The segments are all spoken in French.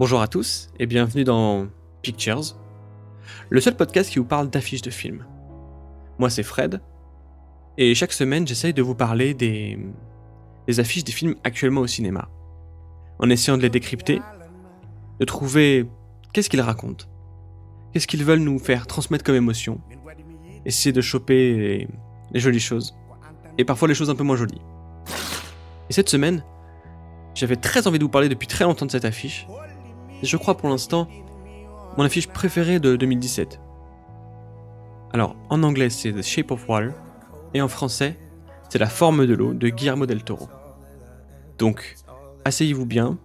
Bonjour à tous et bienvenue dans Pictures, le seul podcast qui vous parle d'affiches de films. Moi c'est Fred, et chaque semaine j'essaye de vous parler des, affiches des films actuellement au cinéma, en essayant de les décrypter, de trouver qu'est-ce qu'ils racontent, qu'est-ce qu'ils veulent nous faire transmettre comme émotion, essayer de choper les jolies choses, et parfois les choses un peu moins jolies. Et cette semaine, j'avais très envie de vous parler depuis très longtemps de cette affiche. Je crois pour l'instant mon affiche préférée de 2017. Alors en anglais c'est The Shape of Water et en français c'est La forme de l'eau de Guillermo del Toro. Donc asseyez-vous bien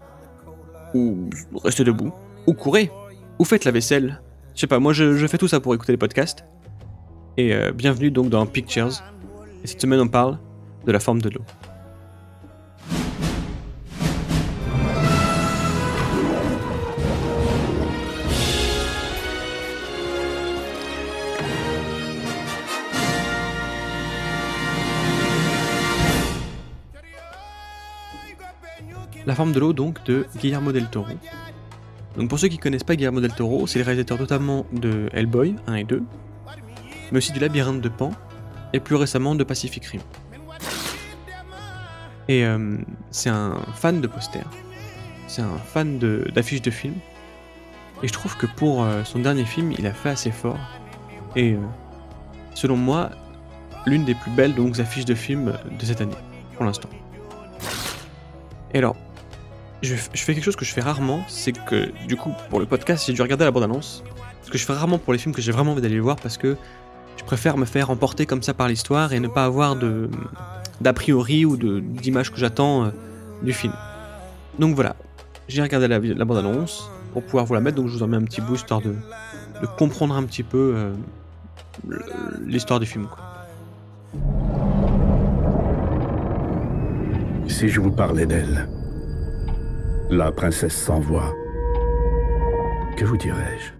ou restez debout ou courez ou faites la vaisselle. Je sais pas, moi je, fais tout ça pour écouter les podcasts. Et euh, bienvenue donc dans Pictures. Et cette semaine on parle de la forme de l'eau. La forme de l'eau donc de Guillermo del Toro. Donc pour ceux qui connaissent pas Guillermo del Toro, c'est le réalisateur notamment de Hellboy 1 et 2, mais aussi du Labyrinthe de Pan et plus récemment de Pacific Rim. Et euh, c'est un fan de posters, c'est un fan d'affiches de, films, et je trouve que pour euh, son dernier film, il a fait assez fort. Et euh, selon moi, l'une des plus belles donc affiches de films de cette année, pour l'instant. Et alors, je, fais quelque chose que je fais rarement, c'est que du coup, pour le podcast, j'ai dû regarder la bande-annonce. Ce que je fais rarement pour les films que j'ai vraiment envie d'aller voir parce que je préfère me faire emporter comme ça par l'histoire et ne pas avoir de d'a priori ou d'images que j'attends euh, du film. Donc voilà, j'ai regardé la, bande-annonce pour pouvoir vous la mettre, donc je vous en mets un petit bout histoire de, de comprendre un petit peu euh, l'histoire du film. Si je vous parlais d'elle, la princesse sans voix. Que vous dirais-je?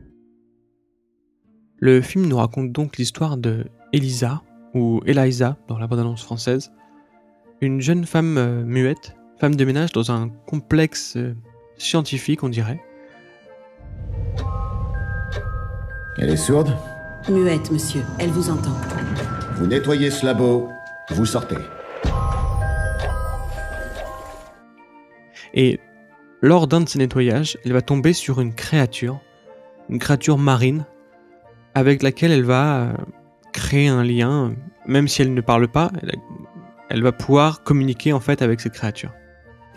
Le film nous raconte donc l'histoire de Elisa, ou Eliza dans la bande-annonce française, une jeune femme euh, muette, femme de ménage dans un complexe euh, scientifique, on dirait. Elle est sourde? Muette, monsieur. Elle vous entend. Vous nettoyez ce labo, vous sortez. Et lors d'un de ces nettoyages, elle va tomber sur une créature, une créature marine, avec laquelle elle va euh, créer un lien, même si elle ne parle pas, elle, va pouvoir communiquer en fait avec cette créature.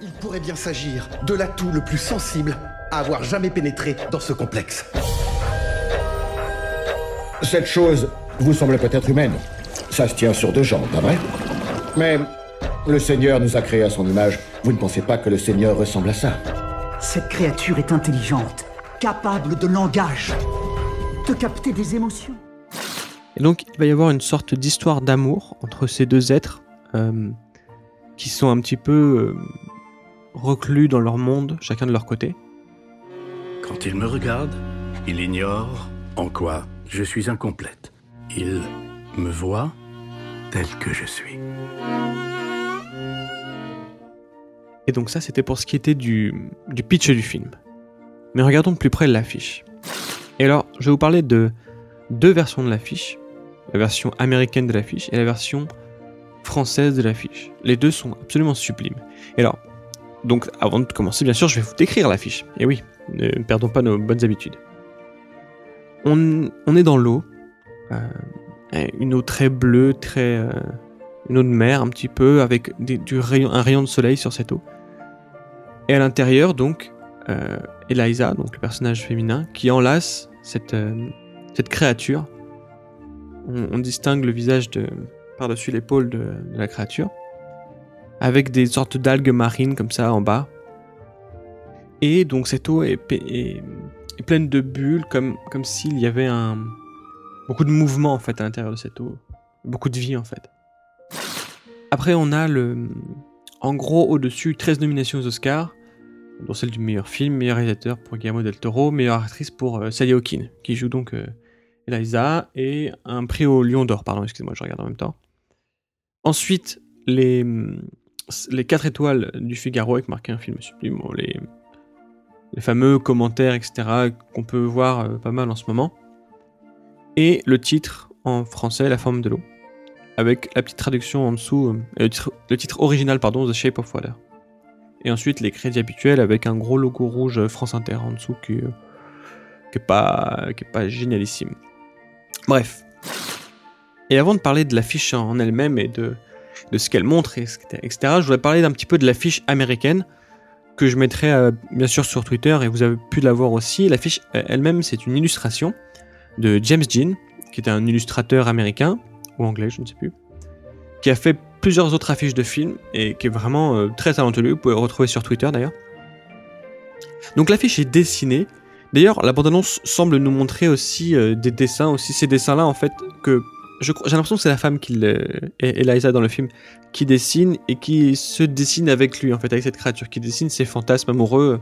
Il pourrait bien s'agir de l'atout le plus sensible à avoir jamais pénétré dans ce complexe. Cette chose vous semble peut-être humaine. Ça se tient sur deux jambes, pas vrai Mais le Seigneur nous a créés à son image. Vous ne pensez pas que le Seigneur ressemble à ça? Cette créature est intelligente, capable de langage, de capter des émotions. Et donc il va y avoir une sorte d'histoire d'amour entre ces deux êtres euh, qui sont un petit peu euh, reclus dans leur monde, chacun de leur côté. Quand il me regarde, il ignore en quoi je suis incomplète. Il me voit tel que je suis. Et donc ça, c'était pour ce qui était du, pitch du film. Mais regardons de plus près l'affiche. Et alors, je vais vous parler de deux versions de l'affiche. La version américaine de l'affiche et la version française de l'affiche. Les deux sont absolument sublimes. Et alors, donc avant de commencer, bien sûr, je vais vous décrire l'affiche. Et oui, ne perdons pas nos bonnes habitudes. On, on est dans l'eau, euh, une eau très bleue, très, euh, une eau de mer un petit peu, avec du rayon, un rayon de soleil sur cette eau. Et à l'intérieur, donc, euh, Eliza, donc le personnage féminin, qui enlace cette, euh, cette créature. On, distingue le visage de, par-dessus l'épaule de, la créature, avec des sortes d'algues marines comme ça en bas. Et donc cette eau est, est, pleine de bulles, comme, comme s'il y avait un, beaucoup de mouvement en fait à l'intérieur de cette eau, beaucoup de vie en fait. Après, on a le, en gros au-dessus 13 nominations aux Oscars, dont celle du meilleur film, meilleur réalisateur pour Guillermo del Toro, meilleure actrice pour euh, Sally Hawkins, qui joue donc euh, Eliza, et un prix au Lion d'Or, pardon, excusez-moi, je regarde en même temps. Ensuite, les, les 4 étoiles du Figaro avec marqué un film sublime, les, les fameux commentaires, etc., qu'on peut voir euh, pas mal en ce moment. Et le titre en français, La forme de l'eau, avec la petite traduction en dessous, euh, le titre original, pardon, The Shape of Water. Et ensuite les crédits habituels avec un gros logo rouge France Inter en dessous qui, euh, qui est pas, est pas génialissime. Bref. Et avant de parler de l'affiche en elle-même et de, de ce qu'elle montre, etc., je voudrais parler d'un petit peu de l'affiche américaine que je mettrai euh, bien sûr sur Twitter et vous avez pu la voir aussi. L'affiche euh, elle-même, c'est une illustration de James Jean, qui est un illustrateur américain, ou anglais, je ne sais plus, qui a fait plusieurs autres affiches de films et qui est vraiment euh, très talentueux. Vous pouvez le retrouver sur Twitter d'ailleurs. Donc l'affiche est dessinée. D'ailleurs, la bande-annonce semble nous montrer aussi euh, des dessins, aussi ces dessins-là en fait que j'ai l'impression que c'est la femme qui le, et Eliza dans le film qui dessine et qui se dessine avec lui en fait avec cette créature qui dessine ses fantasmes amoureux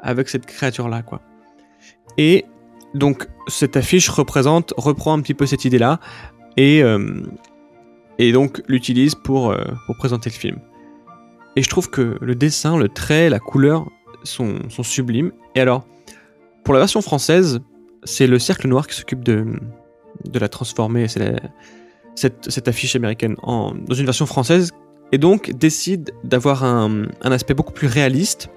avec cette créature là quoi. Et donc cette affiche représente reprend un petit peu cette idée là et euh, et donc l'utilise pour euh, pour présenter le film. Et je trouve que le dessin, le trait, la couleur sont, sont sublimes. Et alors, pour la version française, c'est le Cercle Noir qui s'occupe de, de la transformer, cette, cette affiche américaine, en, dans une version française, et donc décide d'avoir un, un aspect beaucoup plus réaliste.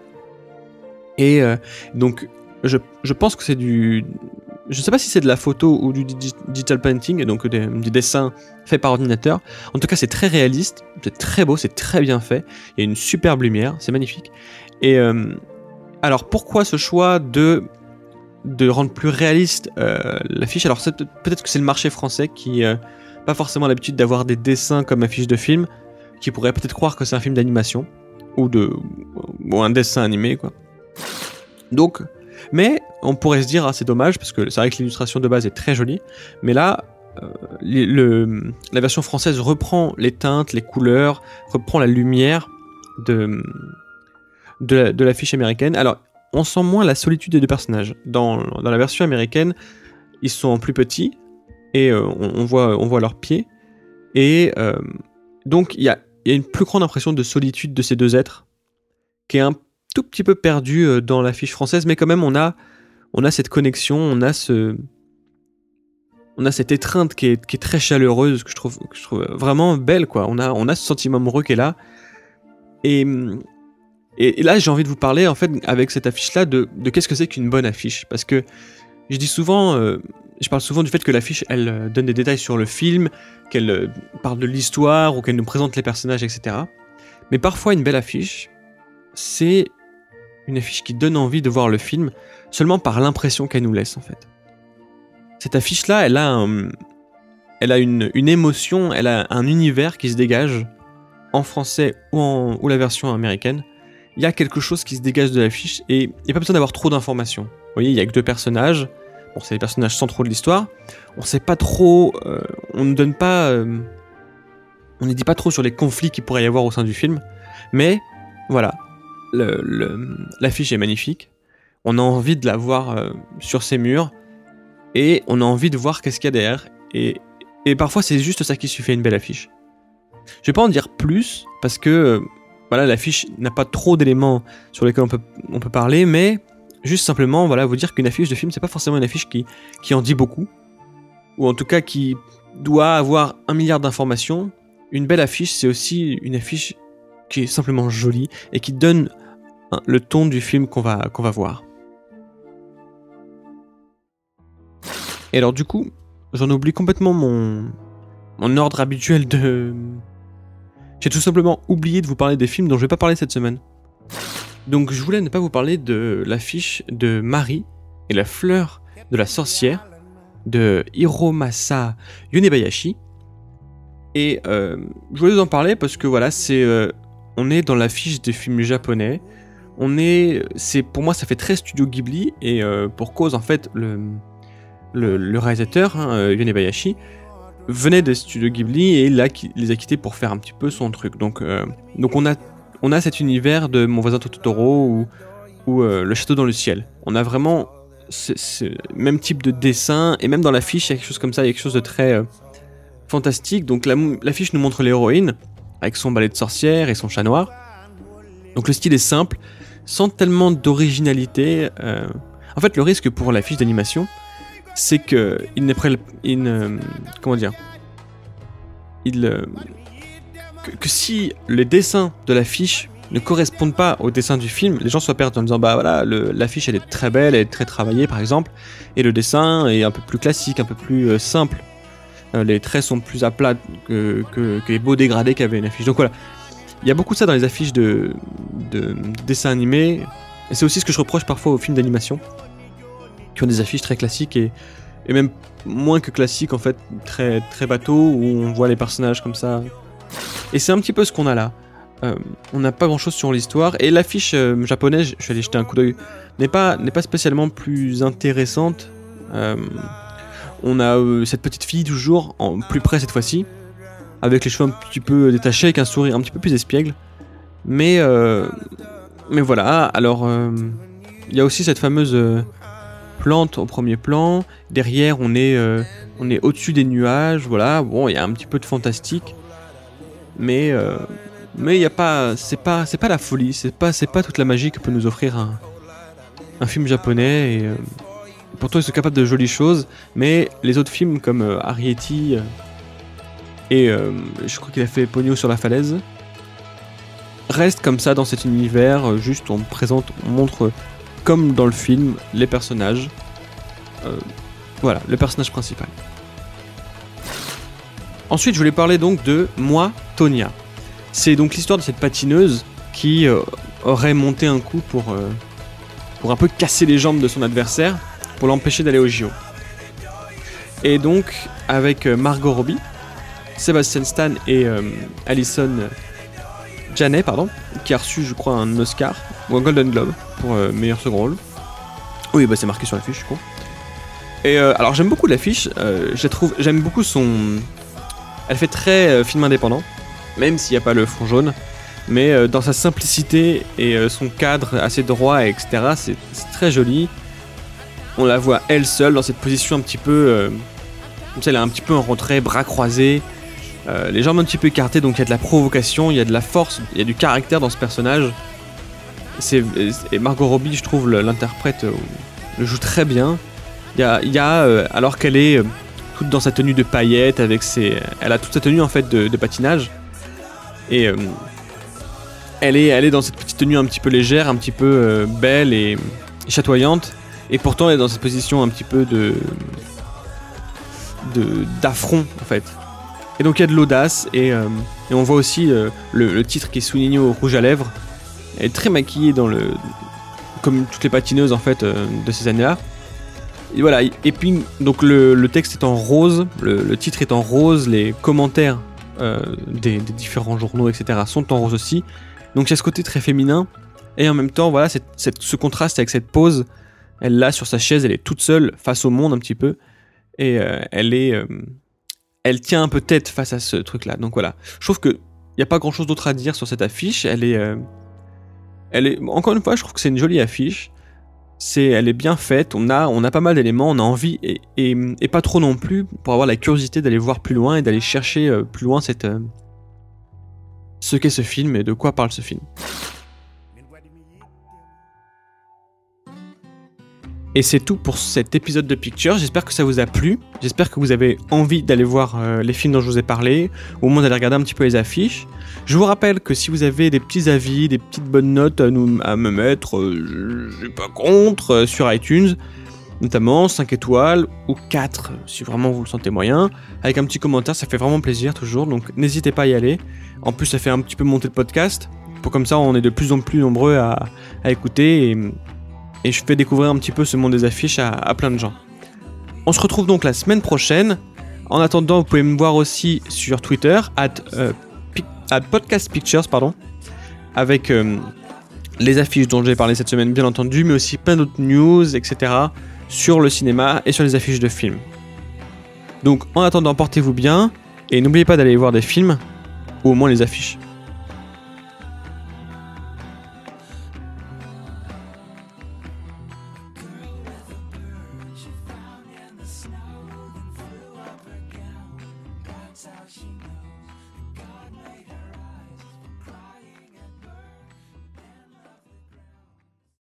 Et euh, donc, je, je pense que c'est du. Je sais pas si c'est de la photo ou du digi- digital painting, donc des- du dessin fait par ordinateur. En tout cas, c'est très réaliste, c'est très beau, c'est très bien fait. Il y a une superbe lumière, c'est magnifique. Et euh, alors, pourquoi ce choix de rendre plus réaliste euh, l'affiche? Alors, peut-être que c'est le marché français qui euh, pas forcément l'habitude d'avoir des dessins comme affiche de film, qui pourrait peut-être croire que c'est un film d'animation ou ou un dessin animé quoi. Donc, mais on pourrait se dire ah c'est dommage parce que c'est vrai que l'illustration de base est très jolie, mais là euh, la version française reprend les teintes, les couleurs, reprend la lumière de, de, de l'affiche américaine. Alors, on sent moins la solitude des deux personnages. Dans, dans la version américaine, ils sont plus petits et euh, on, voit, on voit leurs pieds. Et euh, donc, il y a, y a une plus grande impression de solitude de ces deux êtres qui est un tout petit peu perdue euh, dans l'affiche française, mais quand même, on a, on a cette connexion, on a ce, on a cette étreinte qui est, qui est très chaleureuse, que je trouve, que je trouve vraiment belle, quoi. On a, on a ce sentiment amoureux qui est là. Et, et, là, j'ai envie de vous parler, en fait, avec cette affiche-là, de, de qu'est-ce que c'est qu'une bonne affiche. Parce que je dis souvent, euh, je parle souvent du fait que l'affiche, elle euh, donne des détails sur le film, qu'elle parle de l'histoire, ou qu'elle nous présente les personnages, etc. Mais parfois, une belle affiche, c'est une affiche qui donne envie de voir le film seulement par l'impression qu'elle nous laisse, en fait. Cette affiche-là, elle a, elle a une, une émotion, elle a un univers qui se dégage en français ou, en, ou la version américaine. Il y a quelque chose qui se dégage de l'affiche et il n'y a pas besoin d'avoir trop d'informations. Vous voyez, il y a que deux personnages. Bon, c'est les personnages centraux de l'histoire. On sait pas trop, euh, on ne donne pas, euh, on ne dit pas trop sur les conflits qu'il pourrait y avoir au sein du film. Mais voilà, l'affiche est magnifique. On a envie de la voir euh, sur ses murs et on a envie de voir qu'est-ce qu'il y a derrière. Et, parfois, c'est juste ça qui suffit à une belle affiche. Je vais pas en dire plus parce que euh, voilà, l'affiche n'a pas trop d'éléments sur lesquels on peut, on peut parler, mais juste simplement voilà, vous dire qu'une affiche de film, c'est pas forcément une affiche qui, qui en dit beaucoup, ou en tout cas qui doit avoir un milliard d'informations. Une belle affiche, c'est aussi une affiche qui est simplement jolie et qui donne hein, le ton du film qu'on va, voir. Et alors du coup, j'en oublie complètement mon, mon ordre habituel de... J'ai tout simplement oublié de vous parler des films dont je vais pas parler cette semaine. Donc je voulais ne pas vous parler de l'affiche de Marie et la fleur de la sorcière de Hiromasa Yonebayashi. Et euh, je voulais vous en parler parce que voilà, c'est euh, on est dans l'affiche des films japonais. On est, c'est pour moi ça fait très studio Ghibli et euh, pour cause en fait le le, réalisateur hein, euh, Yonebayashi venait des studios Ghibli et qui les a quittés pour faire un petit peu son truc. Donc euh, donc on a on a cet univers de Mon voisin Totoro ou ou Le château dans le ciel. On a vraiment ce, même type de dessin et même dans l'affiche il y a quelque chose comme ça, il y a quelque chose de très fantastique. Donc la- l'affiche nous montre l'héroïne avec son balai de sorcière et son chat noir. Donc le style est simple, sans tellement d'originalité. euh, En fait, le risque pour l'affiche d'animation, c'est que il ne prenne, il comment dire, il euh, que, si les dessins de l'affiche ne correspondent pas aux dessins du film, les gens soient perdus en disant bah voilà, l'affiche elle est très belle, elle est très travaillée par exemple, et le dessin est un peu plus classique, un peu plus euh, simple. Les traits sont plus à plat que, que les beaux dégradés qu'avait une affiche. Donc voilà, il y a beaucoup ça dans les affiches de, de, de dessins animés, et c'est aussi ce que je reproche parfois aux films d'animation, qui ont des affiches très classiques et, même moins que classiques en fait, très, très bateau, où on voit les personnages comme ça. Et c'est un petit peu ce qu'on a là. Euh, on n'a pas grand chose sur l'histoire, et l'affiche euh, japonaise, je suis allé jeter un coup d'œil, n'est pas, n'est pas spécialement plus intéressante. Euh, on a cette petite fille toujours, en plus près cette fois-ci, avec les cheveux un petit peu détachés, avec un sourire un petit peu plus espiègle. Mais, euh, mais voilà, alors euh, il y a aussi cette fameuse euh, plante au premier plan. Derrière, on est, on est au-dessus des nuages. Voilà, bon, il y a un petit peu de fantastique, mais mais il y a pas, c'est pas, c'est pas la folie, c'est pas, c'est pas toute la magie que peut nous offrir un, film japonais. Et pourtant, ils sont capables de jolies choses, mais les autres films comme euh, Arrietty euh, et euh, je crois qu'il a fait Pogno sur la falaise restent comme ça dans cet univers. euh, juste, on présente, on montre euh, comme dans le film les personnages. Voilà, le personnage principal. Ensuite, je voulais parler donc de Moi, Tonia. C'est donc l'histoire de cette patineuse qui aurait monté un coup pour, pour un peu casser les jambes de son adversaire pour l'empêcher d'aller au JO. Et donc, avec Margot Robbie, Sebastian Stan et euh, Alison Janet, pardon, qui a reçu, je crois, un Oscar ou un Golden Globe pour euh, meilleur second rôle. Oui, bah c'est marqué sur l'affiche, je crois. Et euh, alors j'aime beaucoup l'affiche, j'aime beaucoup son. Elle fait très film indépendant, même s'il n'y a pas le fond jaune. Mais dans sa simplicité et son cadre assez droit, etc., c'est très joli. On la voit elle seule dans cette position un petit peu. elle est un petit peu en retrait, bras croisés, euh, les jambes un petit peu écartées, donc il y a de la provocation, il y a de la force, il y a du caractère dans ce personnage. C'est, et Margot Robbie, je trouve, l'interprète euh, le joue très bien. Il y a, euh, alors qu'elle est toute dans sa tenue de paillettes, avec ses, elle a toute sa tenue en fait de, patinage, et elle est, elle est dans cette petite tenue un petit peu légère, un petit peu belle et chatoyante, et pourtant elle est dans cette position un petit peu de d'affront en fait. Et donc il y a de l'audace et, euh, et on voit aussi euh, le, le titre qui est souligné au rouge à lèvres. Elle est très maquillée dans le comme toutes les patineuses en fait euh, de ces années-là. Et voilà. Et puis donc le, le texte est en rose, le, le titre est en rose, les commentaires euh, des, des différents journaux etc sont en rose aussi. Donc il y a ce côté très féminin et en même temps voilà cette- cette- ce contraste avec cette pose. Elle l'a sur sa chaise, elle est toute seule face au monde un petit peu et euh, elle est euh, elle tient un peu tête face à ce truc-là. Donc voilà. Je trouve que il y a pas grand-chose d'autre à dire sur cette affiche. Elle est, euh, elle est, encore une fois, je trouve que c'est une jolie affiche. C'est, elle est bien faite. On a, pas mal d'éléments. On a envie et, pas trop non plus pour avoir la curiosité d'aller voir plus loin et d'aller chercher euh, plus loin euh, ce qu'est ce film et de quoi parle ce film. Et c'est tout pour cet épisode de Picture. J'espère que ça vous a plu. J'espère que vous avez envie d'aller voir euh, les films dont je vous ai parlé, ou au moins d'aller regarder un petit peu les affiches. Je vous rappelle que si vous avez des petits avis, des petites bonnes notes à, nous, à me mettre, euh, je suis pas contre, euh, sur iTunes, notamment 5 étoiles ou 4 si vraiment vous le sentez moyen, avec un petit commentaire, ça fait vraiment plaisir toujours, donc n'hésitez pas à y aller. En plus, ça fait un petit peu monter le podcast, pour comme ça on est de plus en plus nombreux à, écouter et je fais découvrir un petit peu ce monde des affiches à, plein de gens. On se retrouve donc la semaine prochaine. En attendant, vous pouvez me voir aussi sur Twitter, at, euh, at Podcast Pictures, pardon, avec euh, les affiches dont j'ai parlé cette semaine, bien entendu, mais aussi plein d'autres news, etc., sur le cinéma et sur les affiches de films. Donc, en attendant, portez-vous bien, et n'oubliez pas d'aller voir des films, ou au moins les affiches.